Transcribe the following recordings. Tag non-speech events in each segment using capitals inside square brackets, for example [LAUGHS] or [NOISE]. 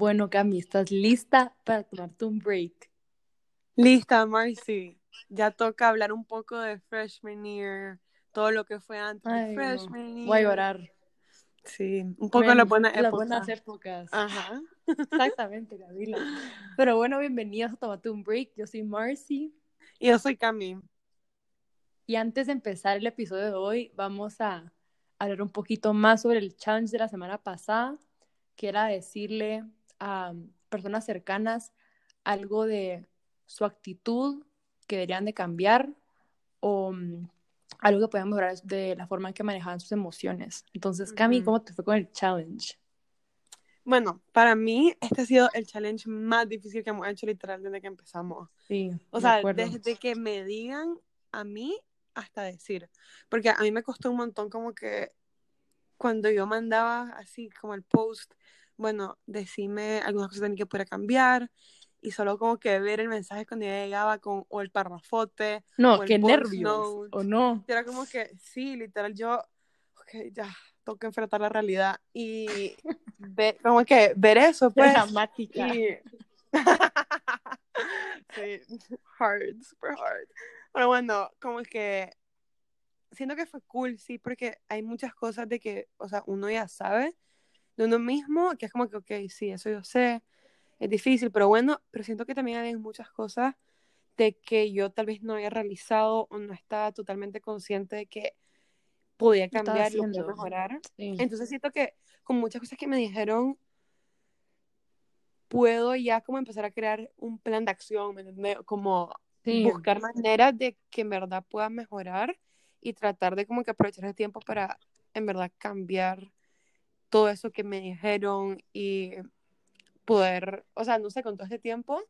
Bueno, Cami, ¿estás lista para tomarte un break? Lista, Marcy. Ya toca hablar un poco de freshman year, todo lo que fue antes Ay, de no. freshman year. Voy a llorar. Sí, un poco Bueno, la buena las buenas épocas. Ajá. Exactamente, Camila. Pero bueno, bienvenidos a Tomate un Break. Yo soy Marcy. Y yo soy Cami. Y antes de empezar el episodio de hoy, vamos a hablar un poquito más sobre el challenge de la semana pasada, que era decirle a personas cercanas algo de su actitud que deberían de cambiar o mm, algo que puedan mejorar de la forma en que manejaban sus emociones. Entonces, Cami. ¿cómo te fue con el challenge? Bueno, para mí este ha sido el challenge más difícil que hemos hecho literal desde que empezamos. Sí, O sea, acuerdo. desde que me digan a mí hasta decir. Porque a mí me costó un montón como que cuando yo mandaba así como el post, bueno, decime algunas cosas que tenía que poder cambiar y solo como que ver el mensaje cuando ya llegaba con o el parrafote No, o el qué nervios, note. ¿o no? Y era como que sí, literal yo, ok, ya, tengo que enfrentar la realidad y ve- como que ver eso pues Dramática. y... [LAUGHS] sí, hard, super hard. Pero bueno, como que siento que fue cool, sí, porque hay muchas cosas de que, o sea, uno ya sabe de uno mismo, que es como que, ok, sí, eso yo sé, es difícil, pero bueno, pero siento que también hay muchas cosas de que yo tal vez no había realizado o no estaba totalmente consciente de que podía cambiar y podía mejorar. Sí. Entonces siento que con muchas cosas que me dijeron, puedo ya como empezar a crear un plan de acción. Como Sí. buscar maneras de que en verdad pueda mejorar y tratar de como que aprovechar el tiempo para en verdad cambiar todo eso que me dijeron y poder, o sea, no sé, con todo este tiempo,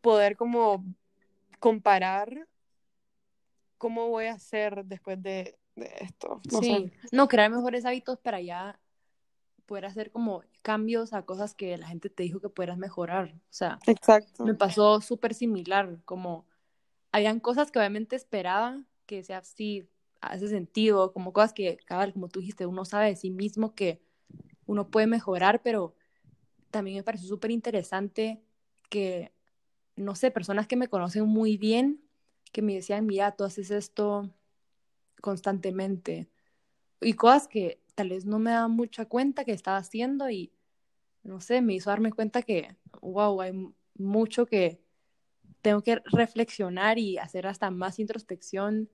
poder como comparar cómo voy a hacer después de, de esto. No Sí, sé. no, crear mejores hábitos para ya poder hacer como cambios a cosas que la gente te dijo que pudieras mejorar. O sea, Exacto. me pasó súper similar, como habían cosas que obviamente esperaba que sea así, hace sentido, como cosas que, cabal, como tú dijiste, uno sabe de sí mismo que uno puede mejorar, pero también me pareció súper interesante que, no sé, personas que me conocen muy bien, que me decían, mira, tú haces esto constantemente y cosas que tal vez no me daba mucha cuenta que estaba haciendo y no sé, me hizo darme cuenta que, wow, hay mucho que tengo que reflexionar y hacer hasta más introspección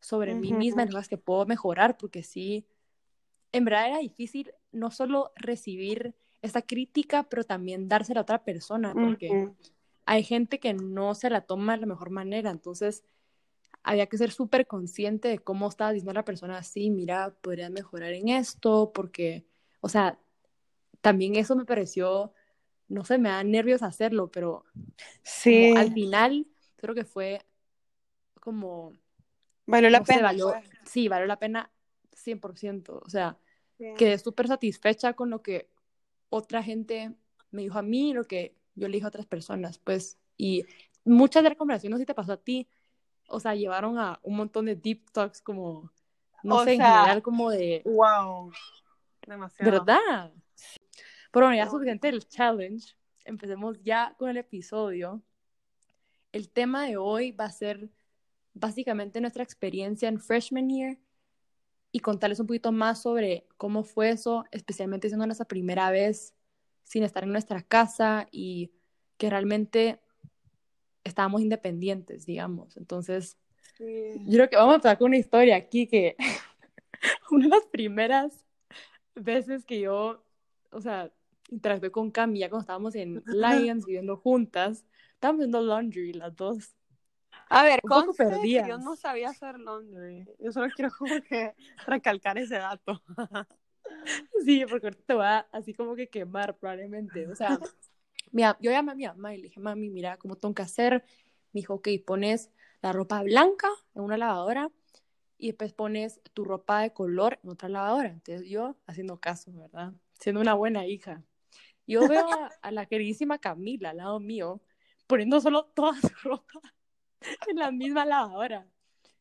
sobre mí misma, en cosas que puedo mejorar, porque sí, en verdad era difícil no solo recibir esta crítica, pero también dársela a otra persona, porque hay gente que no se la toma de la mejor manera, entonces había que ser súper consciente de cómo estaba diciendo la persona así, mira, podrías mejorar en esto, porque, o sea, también eso me pareció, no sé, me da nervios hacerlo, pero Sí, al final creo que fue como, valió la no sé, pena, valió, pues. sí, valió la pena 100%, o sea, quedé súper satisfecha con lo que otra gente me dijo a mí lo que yo le dije a otras personas, pues, y muchas de las conversaciones, si te pasó a ti, o sea, llevaron a un montón de deep talks como, no O sé, en sea, general como de, wow, demasiado. ¿verdad? Pero bueno, ya Oh. suficiente del challenge, empecemos ya con el episodio. El tema de hoy va a ser básicamente nuestra experiencia en freshman year y contarles un poquito más sobre cómo fue eso, especialmente siendo nuestra primera vez sin estar en nuestra casa y que realmente estábamos independientes, digamos. Entonces, Sí. yo creo que vamos a empezar con una historia aquí que [LAUGHS] una de las primeras veces que yo, o sea, interactué con Cami ya cuando estábamos en [LAUGHS] Lions viviendo juntas, estábamos haciendo laundry las dos. A ver, Un poco yo no sabía hacer laundry. Yo solo quiero [LAUGHS] como que recalcar ese dato. [LAUGHS] Sí, porque ahorita te voy a así como que quemar probablemente. O sea, mira, yo llamé a mi mamá y le dije, mami, mira, ¿cómo tengo que hacer? Me dijo, ok, pones la ropa blanca en una lavadora y después pones tu ropa de color en otra lavadora. Entonces yo haciendo caso, ¿verdad? Siendo una buena hija. Yo veo a, a la queridísima Camila al lado mío poniendo solo toda su [LAUGHS] ropa [LAUGHS] en la misma lavadora.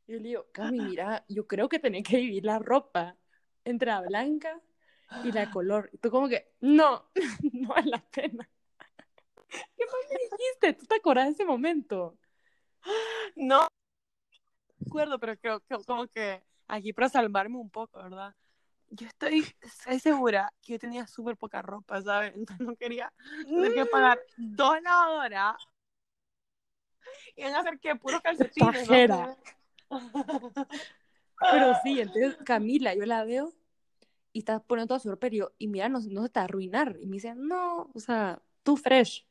Y yo le digo, Cami, mira, yo creo que tenés que dividir la ropa entre la blanca y la color. Y tú como que, no, [LAUGHS] no vale la pena. [LAUGHS] ¿Qué más me dijiste? ¿Tú te acordás de ese momento? No, acuerdo, pero creo que como que aquí para salvarme un poco, ¿verdad? Yo estoy, estoy segura que yo tenía súper poca ropa, ¿sabes? Entonces no quería tener que pagar dos lavadoras. Y van a hacer que puro calcetines. Pajera. [LAUGHS] Pero sí, entonces Camila, yo la veo y está poniendo toda su ropa y, yo, y mira, no, no se te va a arruinar. Y me dice, no, o sea, tú fresh.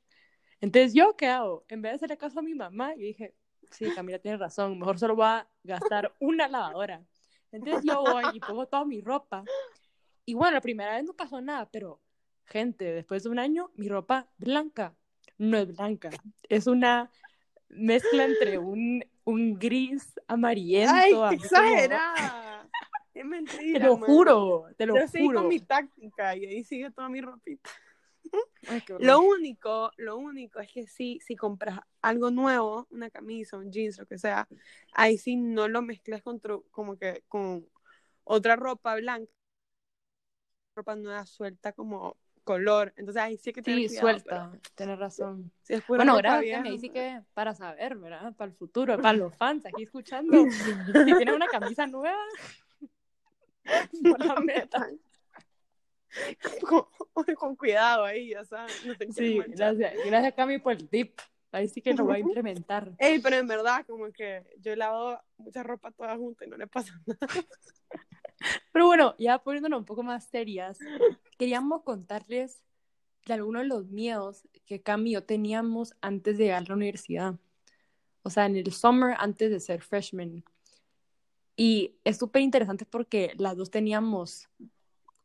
Entonces, ¿yo qué hago? En vez de hacerle caso a mi mamá, yo dije, sí, Camila tiene razón, mejor solo voy a gastar una lavadora. Entonces yo voy y pongo toda mi ropa. Y bueno, la primera vez no pasó nada, pero gente, después de un año, mi ropa blanca no es blanca. Es una mezcla entre un, un gris amarillento. ¡Ay, qué exagerada! Es mentira. Te lo man. juro, te lo Yo seguí juro. con mi táctica y ahí sigue toda mi ropita. [LAUGHS] Ay. Lo único, lo único es que sí, si compras algo nuevo, una camisa, un jeans, lo que sea, ahí sí no lo mezcles con como que con otra ropa blanca, ropa nueva suelta como color. Entonces ahí sí que tener Sí, cuidado, suelta, tienes razón. Si es Bueno, gracias, me dice que para saber, ¿verdad? Para el futuro, [LAUGHS] para los fans aquí escuchando. si tienen una camisa nueva, [LAUGHS] la metan. con, con cuidado ahí, ya sabes. No te Sí, gracias. Gracias, Cami, por el tip. Ahí sí que lo voy a [LAUGHS] implementar. Ey, pero en verdad, como que yo he lavado mucha ropa toda junta y no le pasa nada. Pero bueno, ya poniéndonos un poco más serias, queríamos contarles de algunos de los miedos que Cami y yo teníamos antes de llegar a la universidad. O sea, en el summer antes de ser freshman. Y es súper interesante porque las dos teníamos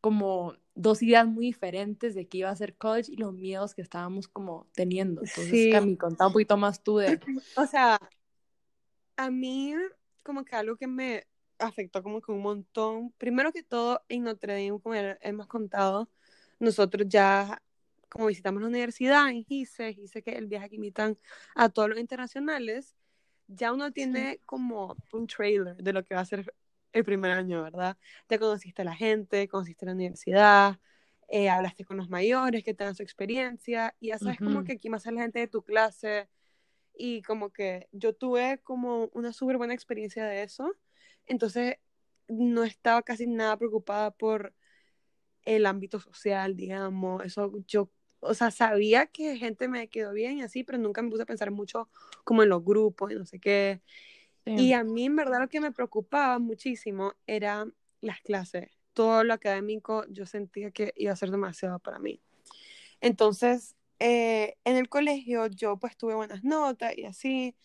como dos ideas muy diferentes de qué iba a ser college y los miedos que estábamos como teniendo. Entonces, Sí. Cami, contá un poquito más tú de... [LAUGHS] O sea, a mí como que algo que me afectó como que un montón, primero que todo en Notre Dame, como ya hemos contado, nosotros ya como visitamos la universidad en GISE, GISE que es el viaje que invitan a todos los internacionales, ya uno tiene como un trailer de lo que va a ser el primer año, ¿verdad? Te conociste a la gente, conociste la universidad, eh, hablaste con los mayores que te dan su experiencia y ya sabes como Ujú. que aquí va a la gente de tu clase y como que yo tuve como una súper buena experiencia de eso, entonces no estaba casi nada preocupada por el ámbito social, digamos, eso yo, o sea, sabía que gente me quedó bien y así, pero nunca me puse a pensar mucho como en los grupos y no sé qué. Sí. Y a mí en verdad lo que me preocupaba muchísimo era las clases. Todo lo académico yo sentía que iba a ser demasiado para mí. Entonces, eh, en el colegio yo pues tuve buenas notas y así,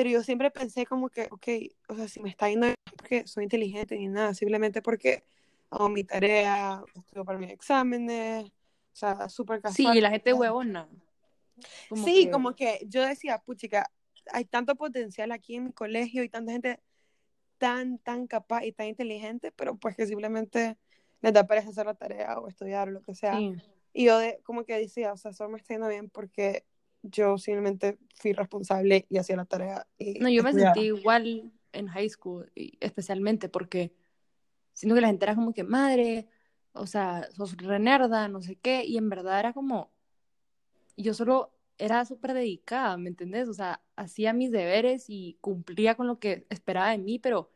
pero yo siempre pensé como que, ok, o sea, si me está yendo porque soy inteligente ni nada, simplemente porque hago mi tarea, estudio para mis exámenes, o sea, súper Sí, casual. y la gente huevona. Como sí, que- como que yo decía, puchica, hay tanto potencial aquí en mi colegio y tanta gente tan, tan capaz y tan inteligente, pero pues que simplemente les da pereza hacer la tarea o estudiar o lo que sea. Sí. Y yo de, como que decía, o sea, solo me está yendo bien porque yo simplemente fui responsable y hacía la tarea. Y No, yo me sentí igual en high school, especialmente porque siento que la gente era como que, madre, o sea, sos re nerda, no sé qué, y en verdad era como, yo solo era súper dedicada, ¿me entendés? O sea, hacía mis deberes y cumplía con lo que esperaba de mí, pero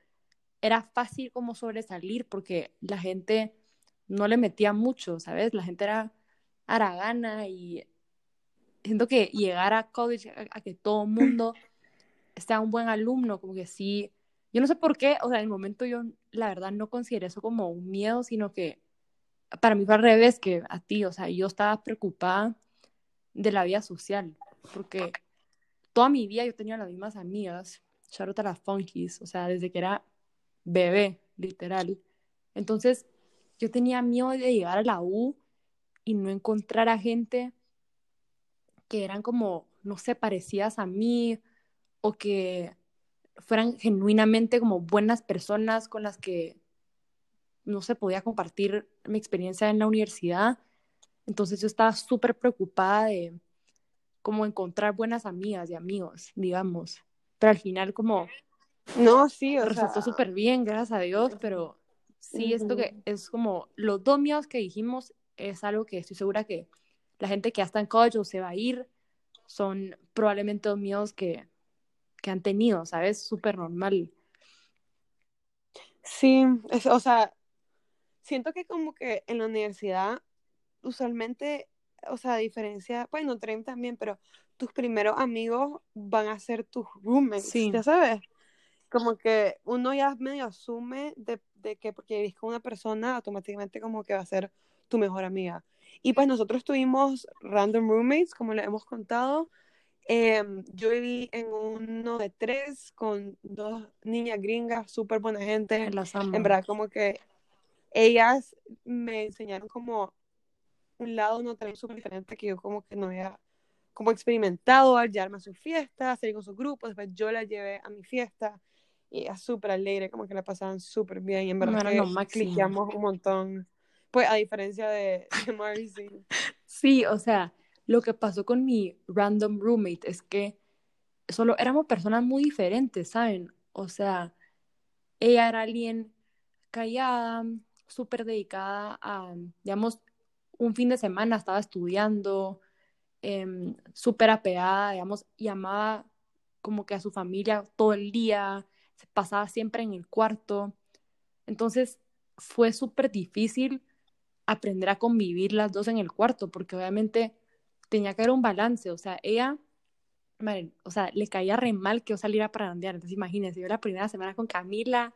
era fácil como sobresalir porque la gente no le metía mucho, ¿sabes? La gente era haragana y siento que llegar a college, a, que todo el mundo sea un buen alumno, como que sí, yo no sé por qué, o sea, en el momento yo la verdad no consideré eso como un miedo, sino que para mí fue al revés que a ti, o sea, yo estaba preocupada de la vida social, porque toda mi vida yo tenía las mismas amigas, a las funkies, o sea, desde que era bebé, literal. Entonces, yo tenía miedo de llegar a la U y no encontrar a gente que eran como, no sé, parecidas a mí o que fueran genuinamente como buenas personas con las que, no sé, podía compartir mi experiencia en la universidad. Entonces yo estaba súper preocupada de como encontrar buenas amigas y amigos, digamos. Pero al final como No, sí, o resultó súper bien, gracias a Dios, pero sí, esto que es como los dos miedos que dijimos es algo que estoy segura que la gente que ya está en college o se va a ir son probablemente los miedos que, que han tenido, ¿sabes? Súper normal. Sí, es, o sea, siento que como que en la universidad usualmente, o sea, a diferencia, bueno, Tren también, pero tus primeros amigos van a ser tus roommates, Sí. ya sabes. Como que uno ya medio asume de, de que porque vivís con una persona, automáticamente como que va a ser tu mejor amiga. Y pues nosotros tuvimos random roommates, como les hemos contado. Em, yo viví en uno de tres con dos niñas gringas, súper buena gente. Las amo. En verdad, como que ellas me enseñaron como un lado no también súper diferente que yo como que no había como experimentado al llevarme a su fiesta, salir con sus grupos, después yo la llevé a mi fiesta y ella súper alegre, como que la pasaban súper bien y en verdad No, era que cliqueamos un montón, pues a diferencia de, de. Sí, o sea, lo que pasó con mi random roommate es que solo éramos personas muy diferentes, ¿saben? O sea, ella era alguien callada, súper dedicada a, digamos, un fin de semana estaba estudiando, em, súper apegada, digamos, y amaba como que a su familia todo el día, se pasaba siempre en el cuarto. Entonces fue súper difícil aprender a convivir las dos en el cuarto, porque obviamente tenía que haber un balance, o sea, ella, madre, o sea, le caía re mal que yo saliera para randear, entonces imagínense, yo la primera semana con Camila,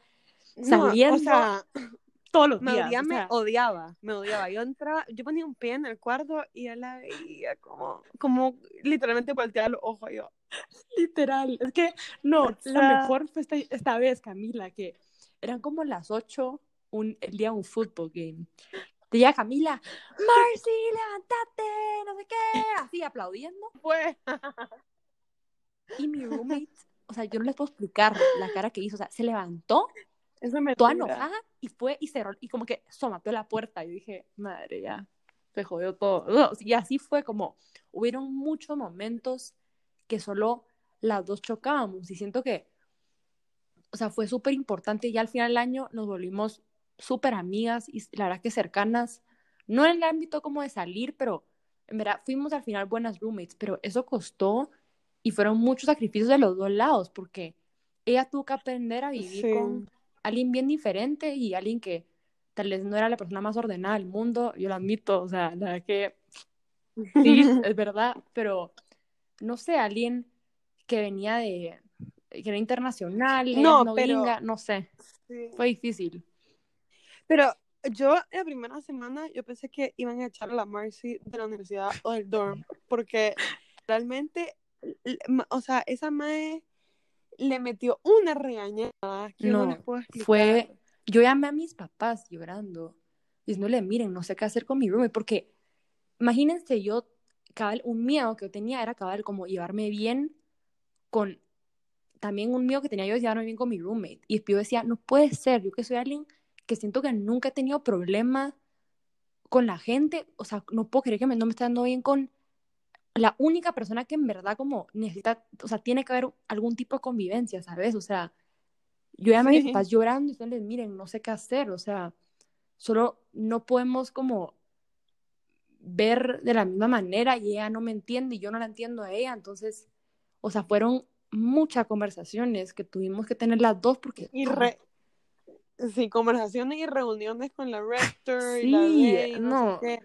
No, Saliendo o sea, [LAUGHS] todos los me días, odiaba, o me odiaba, me odiaba. Yo entraba, yo ponía un pie en el cuarto y yo la veía como, como literalmente volteaba los ojos yo. [LAUGHS] literal, es que, no, O la mejor fue esta, esta vez, Camila, que eran como las 8 un, el día de un fútbol game. Te llega Camila, Marcy, levántate, no sé qué, así aplaudiendo. Pues, Y mi roommate, o sea, yo no les puedo explicar la cara que hizo, o sea, se levantó eso me toda enojada y fue y cerró y como que somateó la puerta. Y dije, madre, ya se jodió todo. [LAUGHS] Y así fue como, hubieron muchos momentos que solo las dos chocábamos. Y siento que, o sea, fue súper importante y ya al final del año nos volvimos súper amigas y la verdad que cercanas, no en el ámbito como de salir, pero en verdad fuimos al final buenas roommates, pero eso costó y fueron muchos sacrificios de los dos lados porque ella tuvo que aprender a vivir Sí. con alguien bien diferente y alguien que tal vez no era la persona más ordenada del mundo, yo lo admito, o sea, la verdad que sí, [LAUGHS] es verdad, pero no sé, alguien que venía de, que era internacional, No, no pero- gringa, no sé, Sí. fue difícil. Pero yo la primera semana yo pensé que iban a echar a la Marcy de la universidad o del dorm, porque realmente, o sea, esa mae le metió una regañada que no, No, les puedo explicar. fue, yo llamé a mis papás llorando, diciéndole, miren, no sé qué hacer con mi roommate, porque imagínense yo, cabal, un miedo que yo tenía era cabal como llevarme bien con, también un miedo que tenía yo es llevarme bien con mi roommate, y yo decía, no puede ser, yo que soy alguien que siento que nunca he tenido problema con la gente, o sea, no puedo creer que me, no me esté dando bien con la única persona que en verdad como necesita, o sea, tiene que haber algún tipo de convivencia, ¿sabes? O sea, yo llamé a mis Sí. papás llorando y diciéndoles, miren, no sé qué hacer, o sea, solo no podemos como ver de la misma manera y ella no me entiende y yo no la entiendo a ella, entonces, o sea, fueron muchas conversaciones que tuvimos que tener las dos porque Y re- Sí, conversaciones y reuniones con la rector y la Sí, ley, y no, no. sé qué.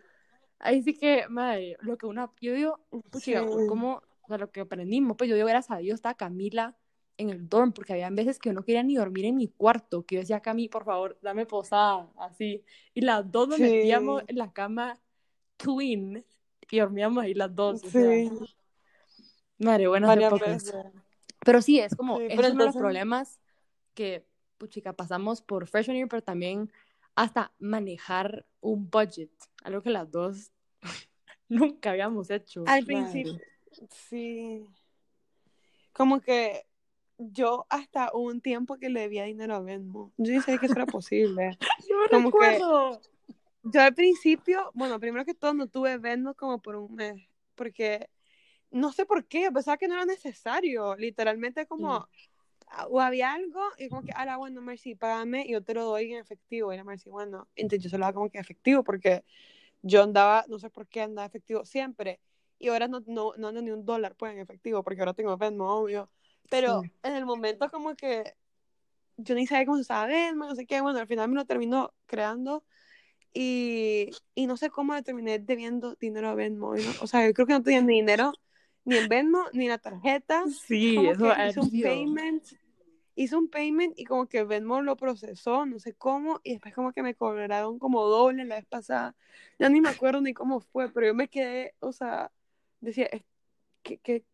ahí sí que, madre, lo que una, yo digo, puchiga, Sí. como, o sea, lo que aprendimos, pues yo digo, gracias a Dios estaba Camila en el dorm, porque había veces que yo no quería ni dormir en mi cuarto, que yo decía, Cami, por favor, dame posada, así, y las dos nos Sí. metíamos en la cama twin, y dormíamos ahí las dos, o sea, Sí, madre, veces. Pero sí, es como, Sí, es uno de los entonces- problemas que, puchica, pasamos por freshman year, pero también hasta manejar un budget, algo que las dos [LAUGHS] nunca habíamos hecho. Al principio, sí. Como que yo hasta un tiempo que le debía dinero a Venmo. Yo ni sabía que eso era posible. [LAUGHS] Yo me como que- recuerdo. Yo al principio, bueno, primero que todo no tuve Venmo como por un mes, porque no sé por qué, pensaba que no era necesario. Literalmente como o había algo y como que, ahora bueno, Mercy, págame y yo te lo doy en efectivo. Y la Mercy, bueno, entonces yo se lo hago como que efectivo porque yo andaba, no sé por qué andaba efectivo siempre. Y ahora no, no, no ando ni un dólar pues en efectivo porque ahora tengo Venmo, obvio. Pero Sí. en el momento como que yo ni sabía cómo se usaba Venmo, no sé qué. Bueno, al final me lo terminó creando y, y no sé cómo le terminé debiendo dinero a Venmo. no- o sea, yo creo que no tenía ni dinero ni en Venmo ni en la tarjeta. Sí, Como eso que hice un payment, hice un payment y como que Venmo lo procesó, no sé cómo, y después como que me cobraron como doble la vez pasada. Ya ni me acuerdo ni cómo fue, pero yo me quedé, o sea, decía, qué, qué,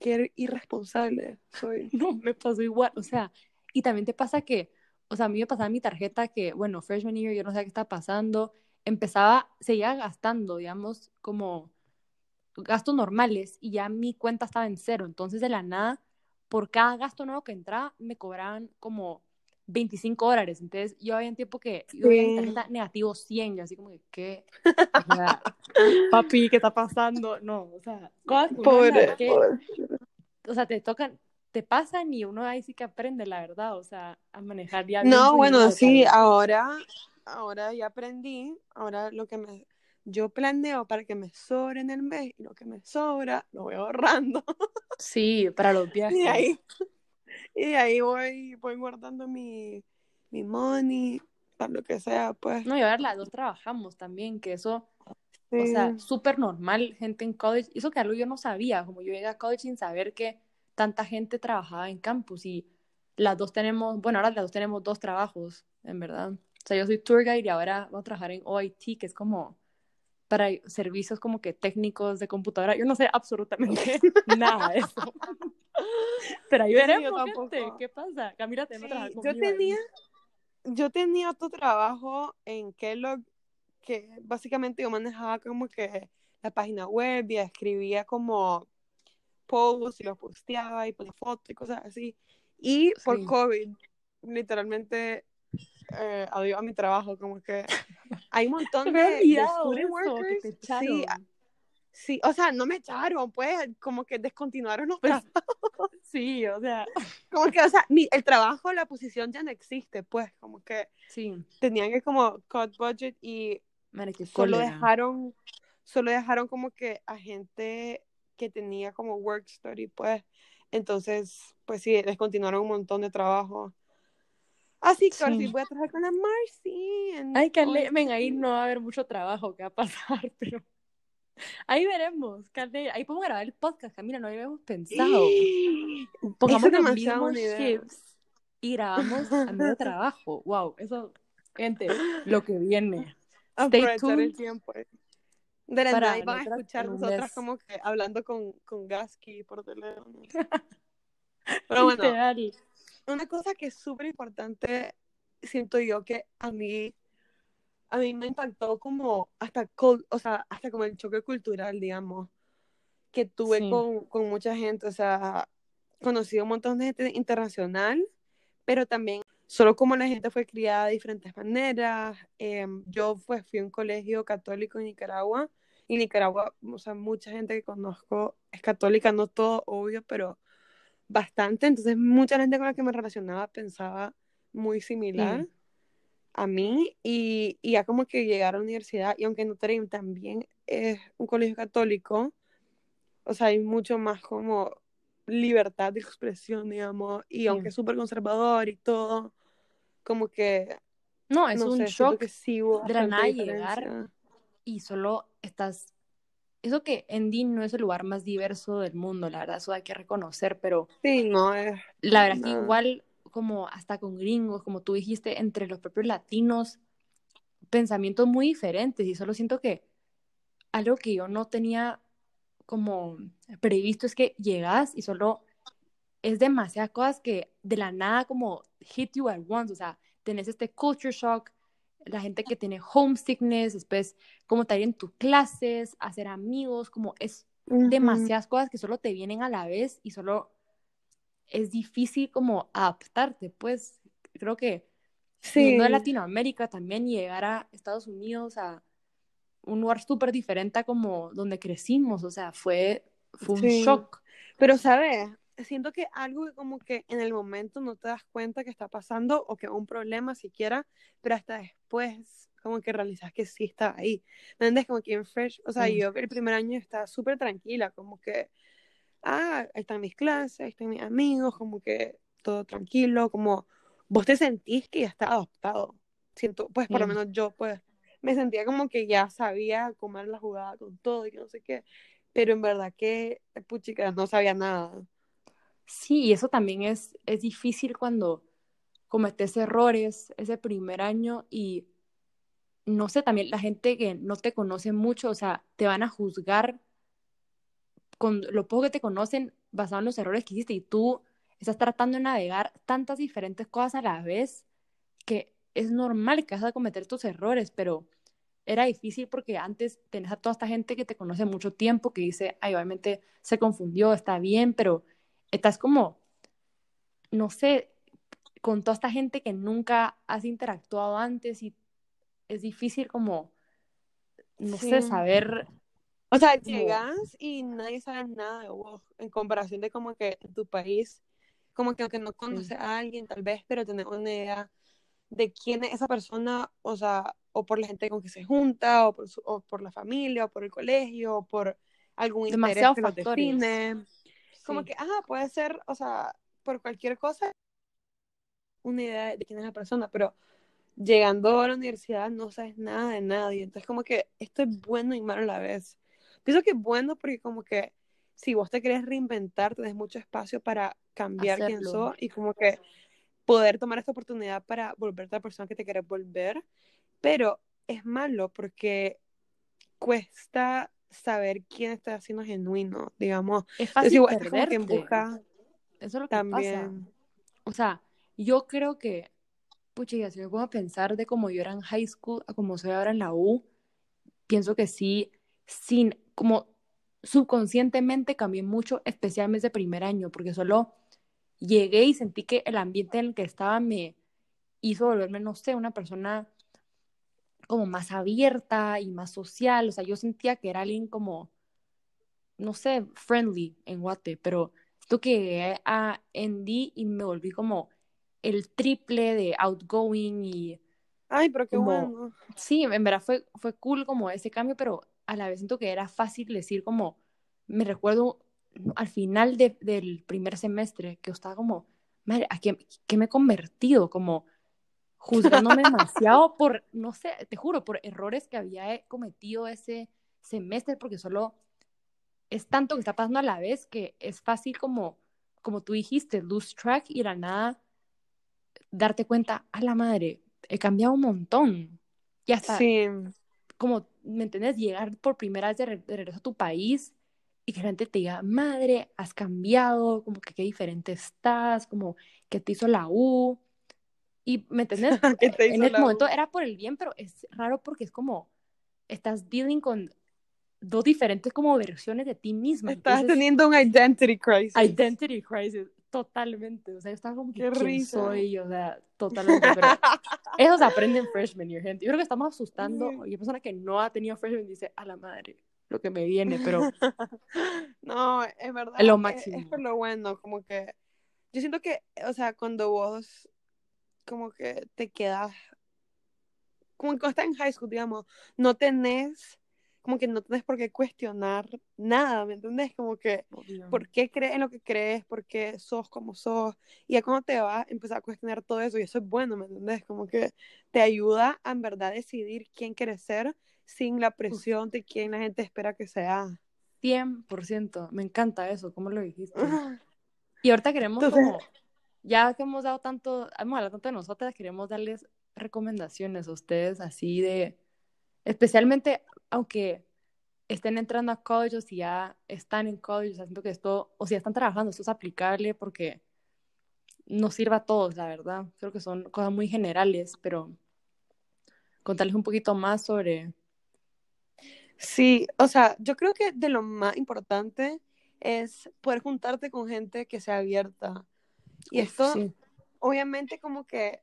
qué irresponsable soy. No, me pasó igual, o sea, y también te pasa que, o sea, a mí me pasaba mi tarjeta que, bueno, freshman year, yo no sé qué está pasando, empezaba, seguía gastando, digamos, como gastos normales y ya mi cuenta estaba en cero, entonces de la nada, por cada gasto nuevo que entraba, me cobraban como 25 dólares, entonces yo había un tiempo que yo Sí. tarjeta negativo 100, yo así como que, ¿qué? [LAUGHS] O sea, papi, ¿qué está pasando? No, o sea, cosas Pobre, o sea, te tocan, te pasan y uno ahí sí que aprende, la verdad, o sea, a manejar ya No, bueno, sí, ahora, ahora ya aprendí, ahora lo que me, yo planeo para que me sobre en el mes y lo que me sobra lo voy ahorrando. [LAUGHS] Sí, para los Y viajes. [LAUGHS] de ahí, y ahí voy, voy guardando mi, mi money, para lo que sea, pues. No, y ahora las dos trabajamos también, que eso, o sea, Sí. súper normal, gente en college, eso que algo yo no sabía, como yo llegué a college sin saber que tanta gente trabajaba en campus y las dos tenemos, bueno, ahora las dos tenemos dos trabajos, en verdad. O sea, yo soy tour guide y ahora voy a trabajar en OIT, que es como para servicios como que técnicos de computadora. Yo no sé absolutamente [LAUGHS] nada de eso. [LAUGHS] Pero Sí, yo veremos, tampoco. gente. ¿Qué pasa? Camila, Sí, trabajar yo tenía, yo tenía otro trabajo en Kellogg que básicamente yo manejaba como que la página web y escribía como posts y los posteaba y ponía fotos y cosas así. Y por Sí. COVID, literalmente, eh, adiós a mi trabajo, como que hay un montón [LAUGHS] de, de student eso, que workers. te Sí, sí, o sea, no me echaron, pues, como que descontinuaron los Pues. [LAUGHS] Sí, o sea, [LAUGHS] Como que, o sea, mi- el trabajo, la posición ya no existe, pues, como que sí. tenían que como cut budget y solo cólera. dejaron, solo dejaron como que a gente que tenía como work study, pues, entonces, pues sí, descontinuaron un montón de trabajo. Así que ahora sí voy a trabajar con la Marcy. en Ay, OIT. ven, ahí no va a haber mucho trabajo que va a pasar, [LAUGHS] pero ahí veremos. Carle, ahí podemos grabar el podcast, Camila, no lo habíamos pensado. [GASPS] Pongamos los mismos shifts y grabamos a medio [LAUGHS] trabajo. Wow, eso, gente, lo que viene. [GASPS] Stay Aprovechar el tuned tiempo. eh. De la para van a escuchar nosotras como que hablando con, con Gasky por teléfono. [LAUGHS] Pero bueno. Una cosa que es súper importante, siento yo que a mí, a mí me impactó como hasta, o sea, hasta como el choque cultural, digamos, que tuve Sí. con, con mucha gente, o sea, conocí un montón de gente internacional, pero también solo como la gente fue criada de diferentes maneras. eh, yo pues fui a un colegio católico en Nicaragua, y Nicaragua, o sea, mucha gente que conozco es católica, no todo, obvio, pero bastante, entonces mucha gente con la que me relacionaba pensaba muy similar Sí. a mí y, y ya como que llegar a la universidad y aunque Notre Dame también es un colegio católico, o sea, hay mucho más como libertad de expresión, digamos, y Sí. aunque es súper conservador y todo, como que, No, es no un sé, shock que sí de la nada diferencia. llegar y solo estás... Eso que Endy no es el lugar más diverso del mundo, la verdad, eso hay que reconocer, pero Sí, no es la verdad que igual como hasta con gringos, como tú dijiste, entre los propios latinos, pensamientos muy diferentes y solo siento que algo que yo no tenía como previsto es que llegas y solo es demasiadas cosas que de la nada como hit you at once, o sea, tenés este culture shock, la gente que tiene homesickness, después como estar en tus clases, hacer amigos, como es demasiadas cosas que solo te vienen a la vez y solo es difícil como adaptarte, pues creo que siendo de Sí, Latinoamérica también llegar a Estados Unidos a un lugar súper diferente a como donde crecimos, o sea, fue, fue un sí. shock. Pero, ¿sabes? Siento que algo que como que en el momento no te das cuenta que está pasando o que un problema siquiera, pero hasta después como que realizas que sí está ahí. ¿Me entiendes? Como que en Fresh, o sea, yo el primer año estaba súper tranquila, como que, ah, ahí están mis clases, ahí están mis amigos, como que todo tranquilo, como vos te sentís que ya está adoptado. Siento, pues por lo menos yo, pues, me sentía como que ya sabía comer la jugada con todo y que no sé qué, pero en verdad que, puchica, no sabía nada. Sí, y eso también es, es difícil cuando cometes errores ese primer año y no sé, también la gente que no te conoce mucho, o sea, te van a juzgar con lo poco que te conocen basado en los errores que hiciste y tú estás tratando de navegar tantas diferentes cosas a la vez que es normal que vas a cometer tus errores, pero era difícil porque antes tenés a toda esta gente que te conoce mucho tiempo que dice, ay, obviamente se confundió, está bien, pero estás como, no sé, con toda esta gente que nunca has interactuado antes y es difícil como, no sé, saber... O sea, llegas y nadie sabe nada de vos, en comparación de como que en tu país, como que aunque no conoces a alguien tal vez, pero tenés una idea de quién es esa persona, o sea, o por la gente con que se junta, o por, o por la familia, o por el colegio, o por algún interés que lo define. Como que, ah, puede ser, o sea, por cualquier cosa, una idea de quién es la persona, pero llegando a la universidad no sabes nada de nadie. Entonces, como que esto es bueno y malo a la vez. Pienso que es bueno porque como que si vos te querés reinventar, tenés mucho espacio para cambiar quién sos y como que poder tomar esta oportunidad para volverte la persona que te querés volver. Pero es malo porque cuesta saber quién está siendo genuino, digamos. Es fácil como que busca Eso es lo que también. Pasa. O sea, yo creo que pucha, si me pongo a pensar de cómo yo era en high school a cómo soy ahora en la U, pienso que sí, sin, como subconscientemente cambié mucho, especialmente ese primer año, porque solo llegué y sentí que el ambiente en el que estaba me hizo volverme, no sé, una persona como más abierta y más social, o sea, yo sentía que era alguien como, no sé, friendly en Guate, pero esto que llegué a Andy y me volví como el triple de outgoing y... Ay, pero qué bueno. Sí, en verdad fue, fue cool como ese cambio, pero a la vez siento que era fácil decir como, me recuerdo al final del primer semestre que estaba como, madre, ¿a qué, me he convertido? Como juzgándome demasiado por, no sé, te juro, por errores que había cometido ese semestre, porque solo es tanto que está pasando a la vez que es fácil como, como tú dijiste, lose track y la nada darte cuenta, a la madre, he cambiado un montón. Y hasta, sí. como, ¿me entiendes? Llegar por primera vez de, regreso a tu país y que la gente te diga, madre, has cambiado, como que qué diferente estás, como que te hizo la U. Y, ¿me [LAUGHS] entiendes? en ese momento era por el bien, pero es raro porque es como, estás dealing con dos diferentes como versiones de ti misma. Estás teniendo un identity crisis. Identity crisis. Totalmente, o sea, yo estaba como que ¿quién soy? O sea, totalmente, pero [LAUGHS] eso se aprende en freshman year, gente. Yo creo que estamos asustando, y hay persona que no ha tenido freshman dice, a la madre, lo que me viene, pero... [LAUGHS] no, es verdad. Es lo máximo. Es, por lo bueno, como que... Yo siento que, o sea, cuando vos como que te quedas... Como que estás en high school, digamos, no tenés como que no tienes por qué cuestionar nada, ¿me entiendes? Como que, ¿por qué crees en lo que crees? ¿Por qué sos como sos? Y ya cuando te vas a empezar a cuestionar todo eso, y eso es bueno, ¿me entiendes? Como que te ayuda a en verdad decidir quién quieres ser sin la presión de quién la gente espera que sea. 100%, me encanta eso, ¿cómo lo dijiste? y ahorita queremos como, ya que hemos dado tanto, hemos hablado tanto de nosotras, queremos darles recomendaciones a ustedes así de, especialmente aunque estén entrando a college o si ya están en college, siento que esto, o si ya están trabajando, esto es aplicable porque nos sirva a todos, la verdad. Creo que son cosas muy generales, pero contarles un poquito más sobre... Sí, o sea, yo creo que de lo más importante es poder juntarte con gente que sea abierta. Y esto, obviamente, como que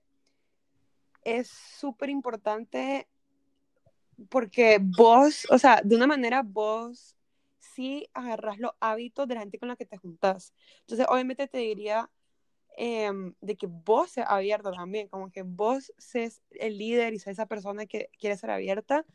es súper importante porque vos, o sea, de una manera vos sí agarras los hábitos de la gente con la que te juntas. Entonces, obviamente te diría em, de que vos seas abierta también, como que vos seas el líder y seas esa persona que quiere ser abierta,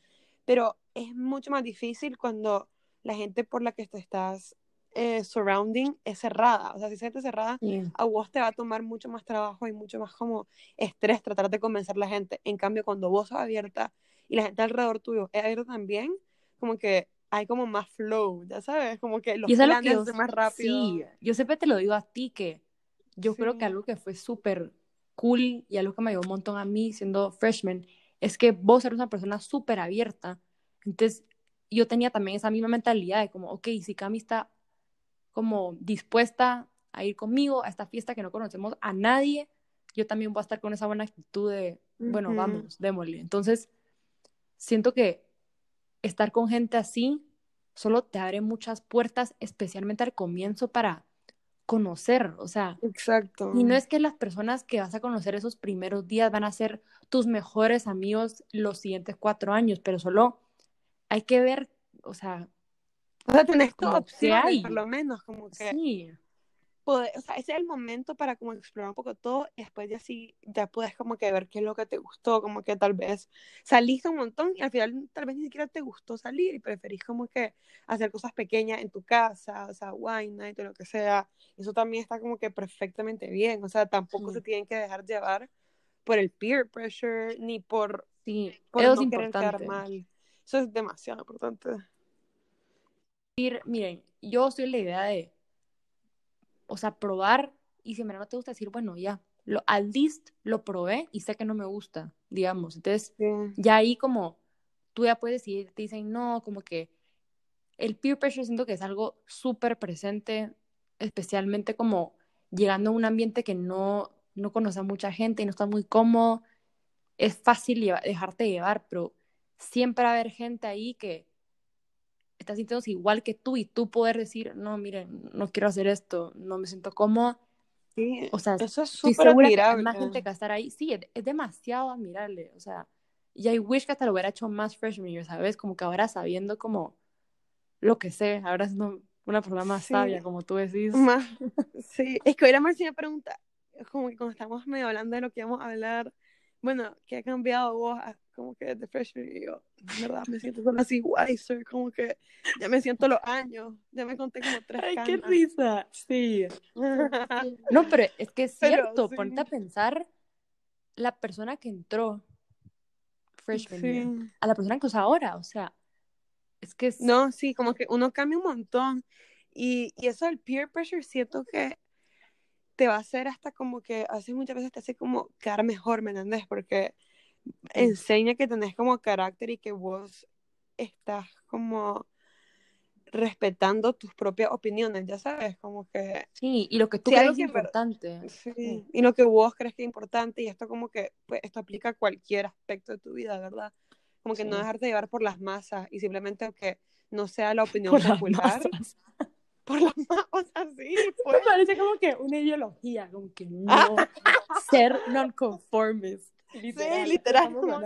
pero es mucho más difícil cuando la gente por la que te estás eh, surrounding es cerrada. O sea, si se gente cerrada, a vos te va a tomar mucho más trabajo y mucho más como estrés tratar de convencer a la gente. En cambio, cuando vos sos abierta y la gente alrededor tuyo es abierta también, como que hay como más flow, ya sabes, como que los planes que más rápido. Sí, yo siempre te lo digo a ti que yo creo que algo que fue súper cool y algo que me ayudó un montón a mí siendo freshman es que vos eres una persona súper abierta. Entonces, yo tenía también esa misma mentalidad de como, ok, si Cami está como dispuesta a ir conmigo a esta fiesta que no conocemos a nadie, yo también voy a estar con esa buena actitud de, bueno, vamos, démosle. Entonces, siento que estar con gente así solo te abre muchas puertas, especialmente al comienzo para conocer, o sea, exacto. Y no es que las personas que vas a conocer esos primeros días van a ser tus mejores amigos los siguientes cuatro años, pero solo hay que ver, o sea, o sea, tenés opciones, por lo menos, como que sí. o sea, ese es el momento para como explorar un poco todo y después ya sí, ya puedes como que ver qué es lo que te gustó, como que tal vez saliste un montón y al final tal vez ni siquiera te gustó salir y preferís como que hacer cosas pequeñas en tu casa, o sea, wine night o lo que sea, eso también está como que perfectamente bien, o sea, tampoco se tienen que dejar llevar por el peer pressure ni por, sí, por eso no es querer importante. quedar mal, eso es demasiado importante. Miren, yo soy la idea de o sea, probar y si no te gusta decir, bueno, ya, lo, al least lo probé y sé que no me gusta, digamos. Entonces, ya ahí como tú ya puedes decir, te dicen, no, como que el peer pressure siento que es algo súper presente, especialmente como llegando a un ambiente que no, no conoce a mucha gente y no está muy cómodo, es fácil dejarte llevar, pero siempre va a haber gente ahí que estás sintiéndose igual que tú y tú poder decir, no, miren, no quiero hacer esto, no me siento cómoda. Sí, o sea, eso es súper admirable. más gente que estar ahí. Sí, es, demasiado admirable. O sea, y I wish que hasta lo hubiera hecho más freshman year, ¿sabes? Como que ahora sabiendo como lo que sé, ahora siendo una persona más sabia, como tú decís. Más, [LAUGHS] sí, es que hoy la Marcia me pregunta, como que cuando estamos medio hablando de lo que vamos a hablar, bueno, ¿qué ha cambiado vos como que de freshman y yo, verdad, me siento solo así wiser, como que ya me siento los años, ya me conté como tres Ay, qué risa, sí. [LAUGHS] no, pero es que es cierto, ponte a pensar la persona que entró freshman a la persona que usa ahora, o sea, es que es... No, sí, como que uno cambia un montón, y, y eso del peer pressure siento que te va a hacer hasta como que hace muchas veces te hace como quedar mejor, ¿me entiendes? Porque enseña que tenés como carácter y que vos estás como respetando tus propias opiniones, ya sabes, como que... Sí, y lo que tú crees es importante. Sí, y lo que vos crees que es importante, y esto como que, pues, esto aplica a cualquier aspecto de tu vida, ¿verdad? Como que no dejarte llevar por las masas y simplemente que no sea la [LAUGHS] opinión popular. Por las masas, o sea, sí. [LAUGHS] Pues. Me parece como que una ideología, como que no [LAUGHS] ser non-conformist. Literal, sí, literal. Como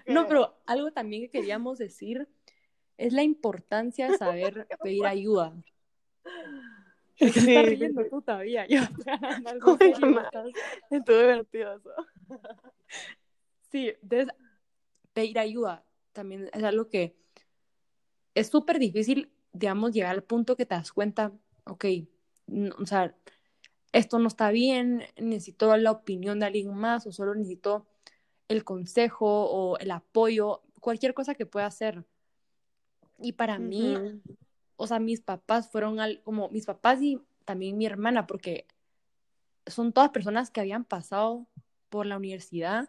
que, No, pero algo también que queríamos decir es la importancia de saber [LAUGHS] pedir ayuda. Sí. estás riendo tú todavía. Yo, Estuvo divertido eso. Sí, entonces, pedir ayuda también es algo que es súper difícil, digamos, llegar al punto que te das cuenta, ok, o sea, esto no está bien, necesito la opinión de alguien más o solo necesito el consejo o el apoyo, cualquier cosa que pueda hacer. Y para mí, o sea, mis papás fueron como mis papás y también mi hermana, porque son todas personas que habían pasado por la universidad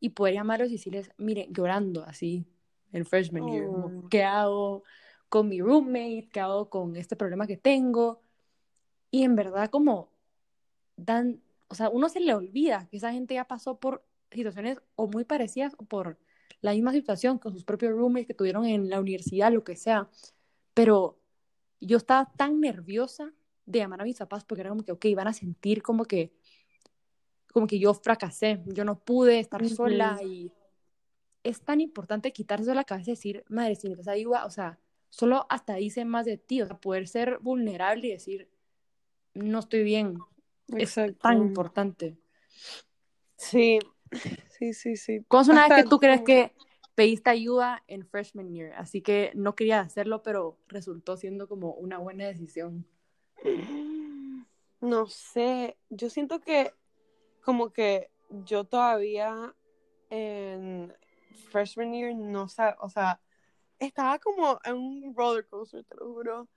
y poder llamarlos y decirles, miren, llorando así, en freshman year, oh. ¿qué hago con mi roommate? ¿Qué hago con este problema que tengo? Y en verdad como dan, o sea, uno se le olvida que esa gente ya pasó por situaciones o muy parecidas o por la misma situación con sus propios roommates que tuvieron en la universidad, lo que sea. Pero yo estaba tan nerviosa de llamar a mis papás porque era como que, ok, van a sentir como que, como que yo fracasé, yo no pude estar sola y es tan importante quitarse de la cabeza y decir, madre, si necesitas ayuda, o sea, solo hasta dice más de ti, o sea, poder ser vulnerable y decir, no estoy bien, es tan importante. Sí, sí, sí, sí. ¿Cómo es una vez que tú crees que pediste ayuda en freshman year? Así que no quería hacerlo, pero resultó siendo como una buena decisión. No sé, yo siento que como que yo todavía en freshman year no sé, o sea, estaba como en un roller coaster, te lo juro.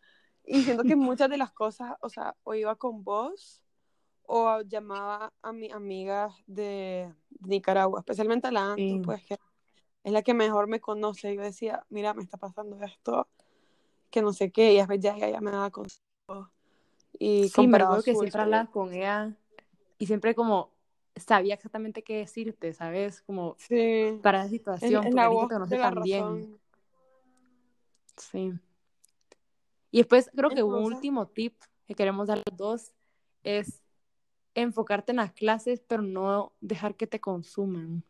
Y siento que muchas de las cosas, o sea, o iba con vos o llamaba a mi amiga de, Nicaragua, especialmente a la Anto, pues que es la que mejor me conoce. Yo decía, mira, me está pasando esto, que no sé qué, y a veces ya ella me daba consejos. Y sí, me acuerdo que siempre hablaba con ella y siempre como sabía exactamente qué decirte, ¿sabes? Como para la situación, es, la voz de la Razón. Sí. Y después creo que un último tip que queremos dar los dos es enfocarte en las clases, pero no dejar que te consuman.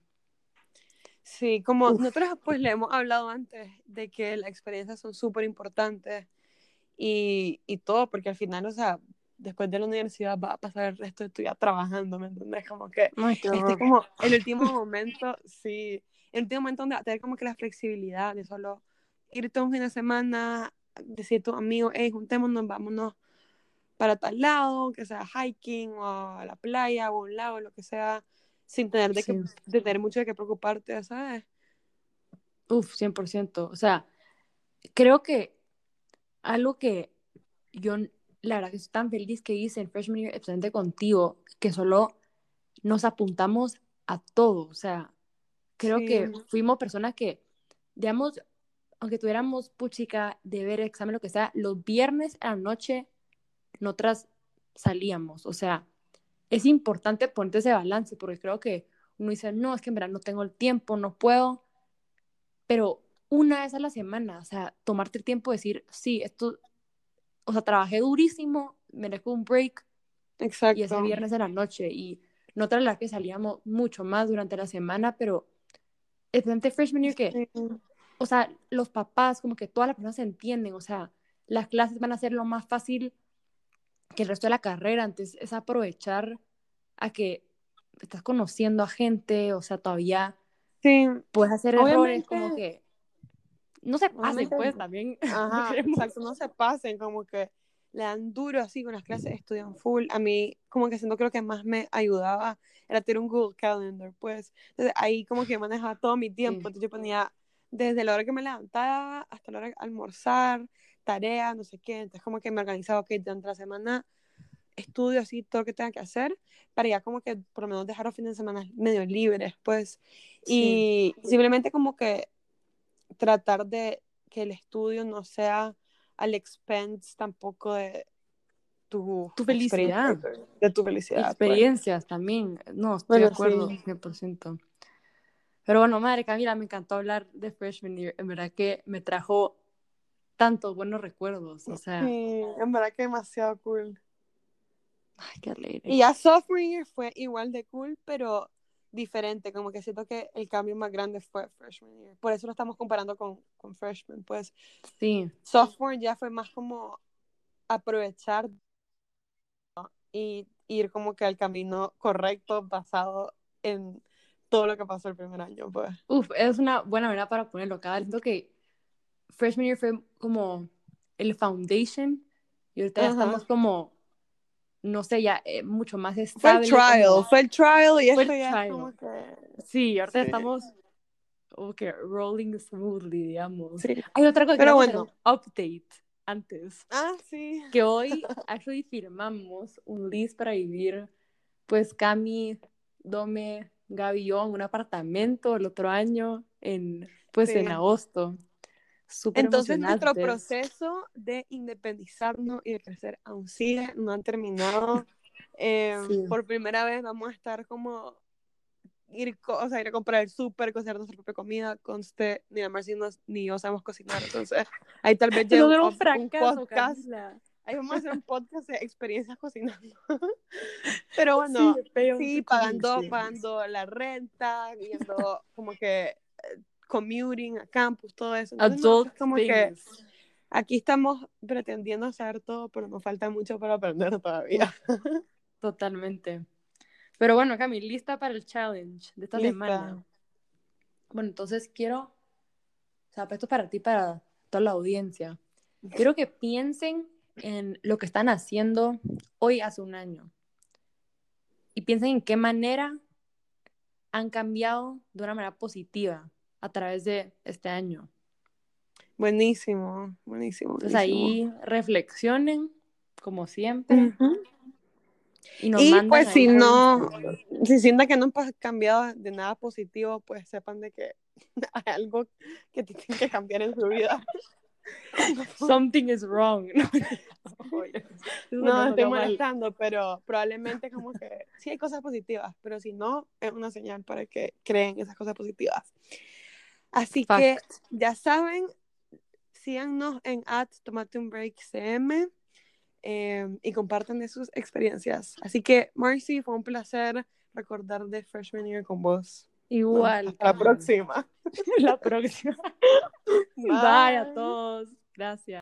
Sí, como nosotros pues le hemos hablado antes de que las experiencias son súper importantes y, y, todo, porque al final, o sea, después de la universidad va a pasar el resto de tu vida trabajando, ¿me entiendes? Como que este como el último momento, sí, el último momento donde va a tener como que la flexibilidad de solo irte un fin de semana, decir a tus amigos, hey, juntémonos, vámonos para tal lado, que sea hiking o a la playa o a un lago, lo que sea, sin tener, de, que, tener mucho de qué preocuparte, ¿sabes? Uf, 100%. O sea, creo que algo que yo, la verdad que estoy tan feliz que hice en Freshman Year, especialmente contigo, que solo nos apuntamos a todo. O sea, creo que fuimos personas que, digamos, aunque tuviéramos puchica, de ver examen, lo que sea, los viernes a la noche nosotras salíamos. O sea, es importante ponerte ese balance porque creo que uno dice, no, es que en verdad no tengo el tiempo, no puedo, pero una vez a la semana, o sea, tomarte el tiempo de decir, sí, esto, o sea, trabajé durísimo, merezco un break. Exacto. Y ese viernes de la noche. Y no la que salíamos mucho más durante la semana, pero estudiante freshman year que, o sea, los papás, como que todas las personas se entienden, o sea, las clases van a ser lo más fácil que el resto de la carrera, entonces es aprovechar a que estás conociendo a gente, o sea, todavía sí. puedes hacer errores como que no se pasen, pues también. [LAUGHS] Ajá, exacto, no se pasen, como que le dan duro así con las clases, estudian full. A mí, como que siento lo que más me ayudaba era tener un Google Calendar, pues. Entonces ahí como que manejaba todo mi tiempo. Entonces yo ponía desde la hora que me levantaba hasta la hora de almorzar, tareas, no sé qué. Entonces, como que me organizaba, ok, durante la semana estudio así todo lo que tenga que hacer para ya como que por lo menos dejar los fines de semana medio libres, pues. Y simplemente como que tratar de que el estudio no sea al expense tampoco de tu, tu felicidad. De tu felicidad. Pues. Experiencias también. No, estoy de acuerdo, 100%. Pero bueno, madre Camila, me encantó hablar de freshman year. En verdad que me trajo tantos buenos recuerdos, o sea. Sí, en verdad que demasiado cool. Ay, qué alegre. Y ya sophomore year fue igual de cool, pero diferente, como que siento que el cambio más grande fue freshman year. Por eso lo estamos comparando con, con freshman, pues. Sí. Sophomore ya fue más como aprovechar y ir como que al camino correcto basado en todo lo que pasó el primer año, pues. Uf, es una buena manera para ponerlo. Cada siento que freshman year fue como el foundation y ahorita estamos como, no sé, ya eh, mucho más estable. Fue el trial, fue el trial y esto ya como que... Sí, ahorita estamos okay, rolling smoothly, digamos. Hay otra cosa Pero bueno. update antes. Ah, sí. Que hoy actually firmamos un list para vivir, pues Cami, Dome, Gaby y yo en un apartamento el otro año, en, pues en agosto. Entonces nuestro proceso de independizarnos y de crecer aún sigue, no han terminado. [LAUGHS] Em, por primera vez vamos a estar como ir, o sea, ir a comprar el súper, cocinar nuestra propia comida, conste, ni además ni yo sabemos cocinar, entonces ahí tal vez [LAUGHS] lleve un, un, podcast. Ahí vamos a hacer un [LAUGHS] podcast de experiencias cocinando. [LAUGHS] Pero bueno, sí, pagando, pagando la renta, viendo como que eh, commuting a campus, todo eso. Entonces, como que aquí estamos pretendiendo hacer todo, pero nos falta mucho para aprender todavía. Totalmente. Pero bueno, Cami, lista para el challenge de esta Lista. semana. Bueno, entonces quiero, o sea, esto es para ti, para toda la audiencia. Quiero que piensen en lo que están haciendo hoy hace un año. Y piensen en qué manera han cambiado de una manera positiva a través de este año. Buenísimo, buenísimo. Entonces buenísimo. ahí reflexionen, como siempre, y nos Y pues si no, Instagram. si sienten que no han cambiado de nada positivo, pues sepan de que [LAUGHS] hay algo que tienen que cambiar en su vida. [LAUGHS] Something is wrong. [LAUGHS] No, estoy molestando, pero probablemente como que sí hay cosas positivas, pero si no, es una señal para que creen esas cosas positivas. Así que Fact. ya saben, síganos en at Tomate un Break CM eh, y compartan de sus experiencias. Así que, Marcy, fue un placer recordar de Freshman Year con vos. Igual. Hasta la próxima. [LAUGHS] La próxima. [LAUGHS] Bye a todos. Gracias.